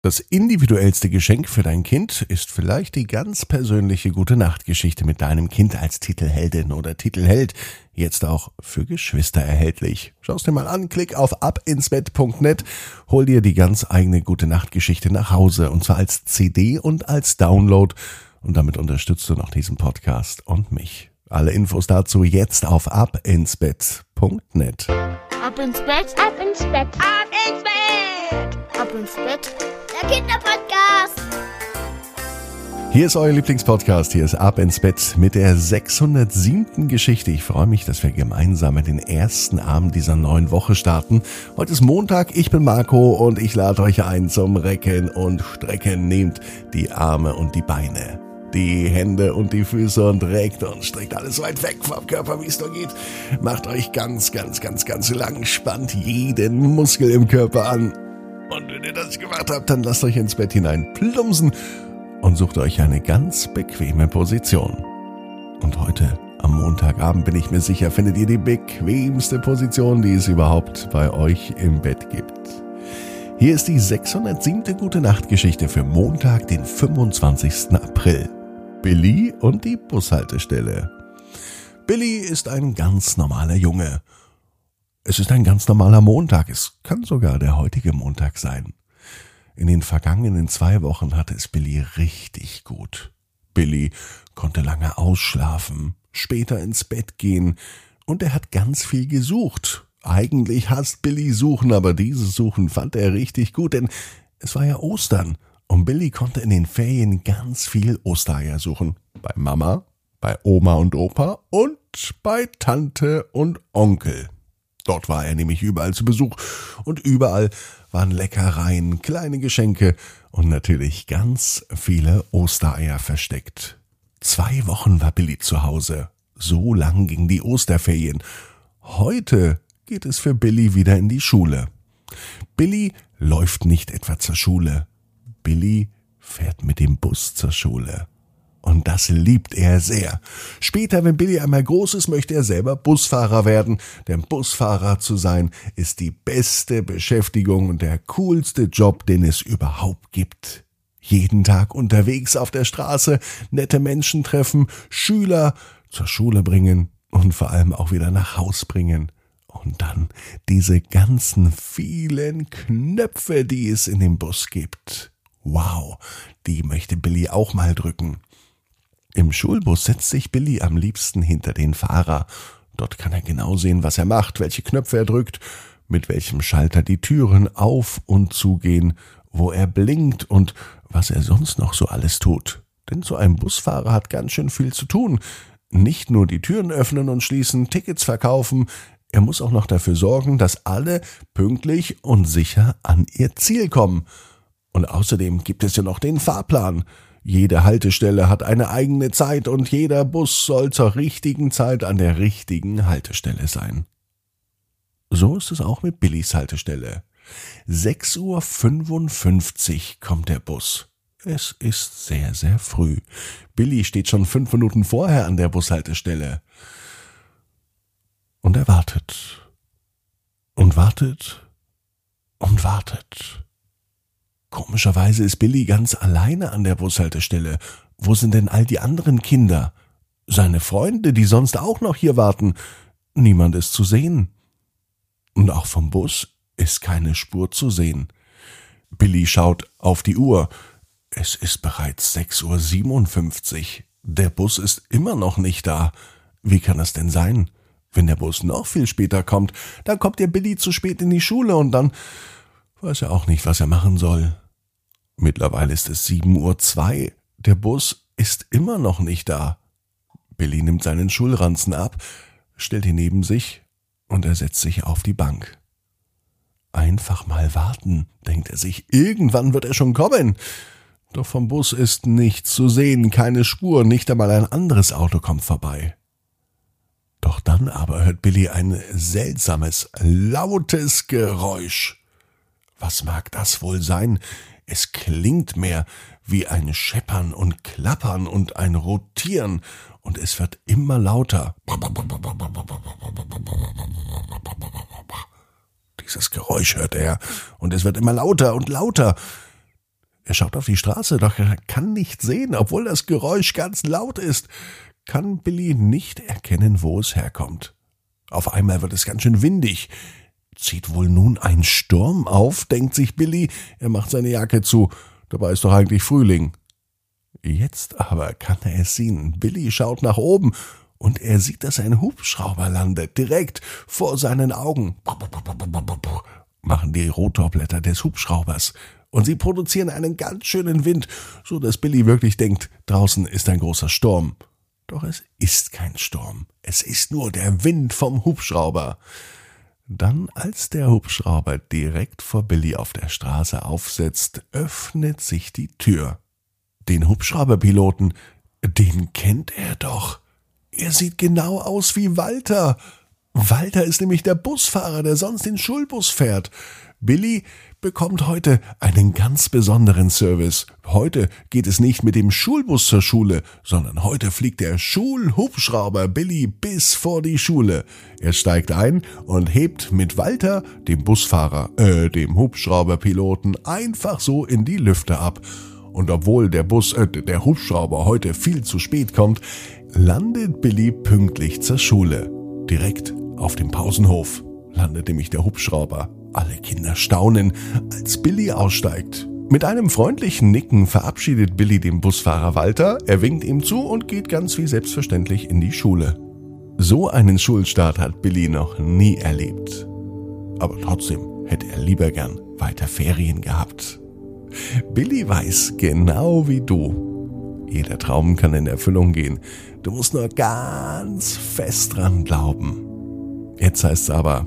Das individuellste Geschenk für dein Kind ist vielleicht die ganz persönliche gute Nachtgeschichte mit deinem Kind als Titelheldin oder Titelheld, jetzt auch für Geschwister erhältlich. Schau's dir mal an, klick auf abinsbett.net, hol dir die ganz eigene gute Nachtgeschichte nach Hause und zwar als CD und als Download und damit unterstützt du noch diesen Podcast und mich. Alle Infos dazu jetzt auf abinsbett.net. Ab ins Bett, ab ins Bett, ab ins Bett, ab ins Bett. Der Kinderpodcast. Hier ist euer Lieblingspodcast. Hier ist Ab ins Bett mit der 607. Geschichte. Ich freue mich, dass wir gemeinsam in den ersten Abend dieser neuen Woche starten. Heute ist Montag. Ich bin Marco und ich lade euch ein zum Recken und Strecken. Nehmt die Arme und die Beine die Hände und die Füße und reckt und streckt alles weit weg vom Körper, wie es nur geht. Macht euch ganz, ganz, ganz, ganz lang, spannt jeden Muskel im Körper an wenn ihr das gemacht habt, dann lasst euch ins Bett hinein plumpsen und sucht euch eine ganz bequeme Position. Und heute am Montagabend bin ich mir sicher, findet ihr die bequemste Position, die es überhaupt bei euch im Bett gibt. Hier ist die 607. Gute Nacht Geschichte für Montag, den 25. April. Billy und die Bushaltestelle. Billy ist ein ganz normaler Junge es ist ein ganz normaler Montag. Es kann sogar der heutige Montag sein. In den vergangenen zwei Wochen hatte es Billy richtig gut. Billy konnte lange ausschlafen, später ins Bett gehen und er hat ganz viel gesucht. Eigentlich hasst Billy Suchen, aber dieses Suchen fand er richtig gut, denn es war ja Ostern und Billy konnte in den Ferien ganz viel Ostereier suchen. Bei Mama, bei Oma und Opa und bei Tante und Onkel. Dort war er nämlich überall zu Besuch und überall waren Leckereien, kleine Geschenke und natürlich ganz viele Ostereier versteckt. Zwei Wochen war Billy zu Hause. So lang ging die Osterferien. Heute geht es für Billy wieder in die Schule. Billy läuft nicht etwa zur Schule. Billy fährt mit dem Bus zur Schule. Und das liebt er sehr. Später, wenn Billy einmal groß ist, möchte er selber Busfahrer werden. Denn Busfahrer zu sein ist die beste Beschäftigung und der coolste Job, den es überhaupt gibt. Jeden Tag unterwegs auf der Straße, nette Menschen treffen, Schüler zur Schule bringen und vor allem auch wieder nach Haus bringen. Und dann diese ganzen vielen Knöpfe, die es in dem Bus gibt. Wow, die möchte Billy auch mal drücken. Im Schulbus setzt sich Billy am liebsten hinter den Fahrer. Dort kann er genau sehen, was er macht, welche Knöpfe er drückt, mit welchem Schalter die Türen auf und zugehen, wo er blinkt und was er sonst noch so alles tut. Denn so ein Busfahrer hat ganz schön viel zu tun. Nicht nur die Türen öffnen und schließen, Tickets verkaufen, er muss auch noch dafür sorgen, dass alle pünktlich und sicher an ihr Ziel kommen. Und außerdem gibt es ja noch den Fahrplan. Jede Haltestelle hat eine eigene Zeit und jeder Bus soll zur richtigen Zeit an der richtigen Haltestelle sein. So ist es auch mit Billys Haltestelle. 6.55 Uhr kommt der Bus. Es ist sehr, sehr früh. Billy steht schon fünf Minuten vorher an der Bushaltestelle. Und er wartet. Und wartet. Und wartet. Komischerweise ist Billy ganz alleine an der Bushaltestelle. Wo sind denn all die anderen Kinder? Seine Freunde, die sonst auch noch hier warten. Niemand ist zu sehen. Und auch vom Bus ist keine Spur zu sehen. Billy schaut auf die Uhr. Es ist bereits 6.57 Uhr. Der Bus ist immer noch nicht da. Wie kann das denn sein? Wenn der Bus noch viel später kommt, dann kommt der Billy zu spät in die Schule und dann weiß er auch nicht, was er machen soll. Mittlerweile ist es sieben Uhr. zwei. Der Bus ist immer noch nicht da. Billy nimmt seinen Schulranzen ab, stellt ihn neben sich und er setzt sich auf die Bank. Einfach mal warten, denkt er sich. Irgendwann wird er schon kommen. Doch vom Bus ist nichts zu sehen, keine Spur, nicht einmal ein anderes Auto kommt vorbei. Doch dann aber hört Billy ein seltsames, lautes Geräusch. Was mag das wohl sein? Es klingt mehr wie ein Scheppern und Klappern und ein Rotieren, und es wird immer lauter. Dieses Geräusch hört er, und es wird immer lauter und lauter. Er schaut auf die Straße, doch er kann nicht sehen, obwohl das Geräusch ganz laut ist. Kann Billy nicht erkennen, wo es herkommt. Auf einmal wird es ganz schön windig. Zieht wohl nun ein Sturm auf, denkt sich Billy. Er macht seine Jacke zu. Dabei ist doch eigentlich Frühling. Jetzt aber kann er es sehen. Billy schaut nach oben und er sieht, dass ein Hubschrauber landet, direkt vor seinen Augen. Machen die Rotorblätter des Hubschraubers und sie produzieren einen ganz schönen Wind, so dass Billy wirklich denkt, draußen ist ein großer Sturm. Doch es ist kein Sturm, es ist nur der Wind vom Hubschrauber. Dann, als der Hubschrauber direkt vor Billy auf der Straße aufsetzt, öffnet sich die Tür. Den Hubschrauberpiloten, den kennt er doch. Er sieht genau aus wie Walter. Walter ist nämlich der Busfahrer, der sonst den Schulbus fährt. Billy bekommt heute einen ganz besonderen Service. Heute geht es nicht mit dem Schulbus zur Schule, sondern heute fliegt der Schulhubschrauber Billy bis vor die Schule. Er steigt ein und hebt mit Walter, dem Busfahrer, äh, dem Hubschrauberpiloten, einfach so in die Lüfte ab. Und obwohl der Bus, äh, der Hubschrauber heute viel zu spät kommt, landet Billy pünktlich zur Schule. Direkt auf dem Pausenhof landet nämlich der Hubschrauber. Alle Kinder staunen, als Billy aussteigt. Mit einem freundlichen Nicken verabschiedet Billy den Busfahrer Walter, er winkt ihm zu und geht ganz wie selbstverständlich in die Schule. So einen Schulstart hat Billy noch nie erlebt. Aber trotzdem hätte er lieber gern weiter Ferien gehabt. Billy weiß genau wie du. Jeder Traum kann in Erfüllung gehen. Du musst nur ganz fest dran glauben. Jetzt heißt es aber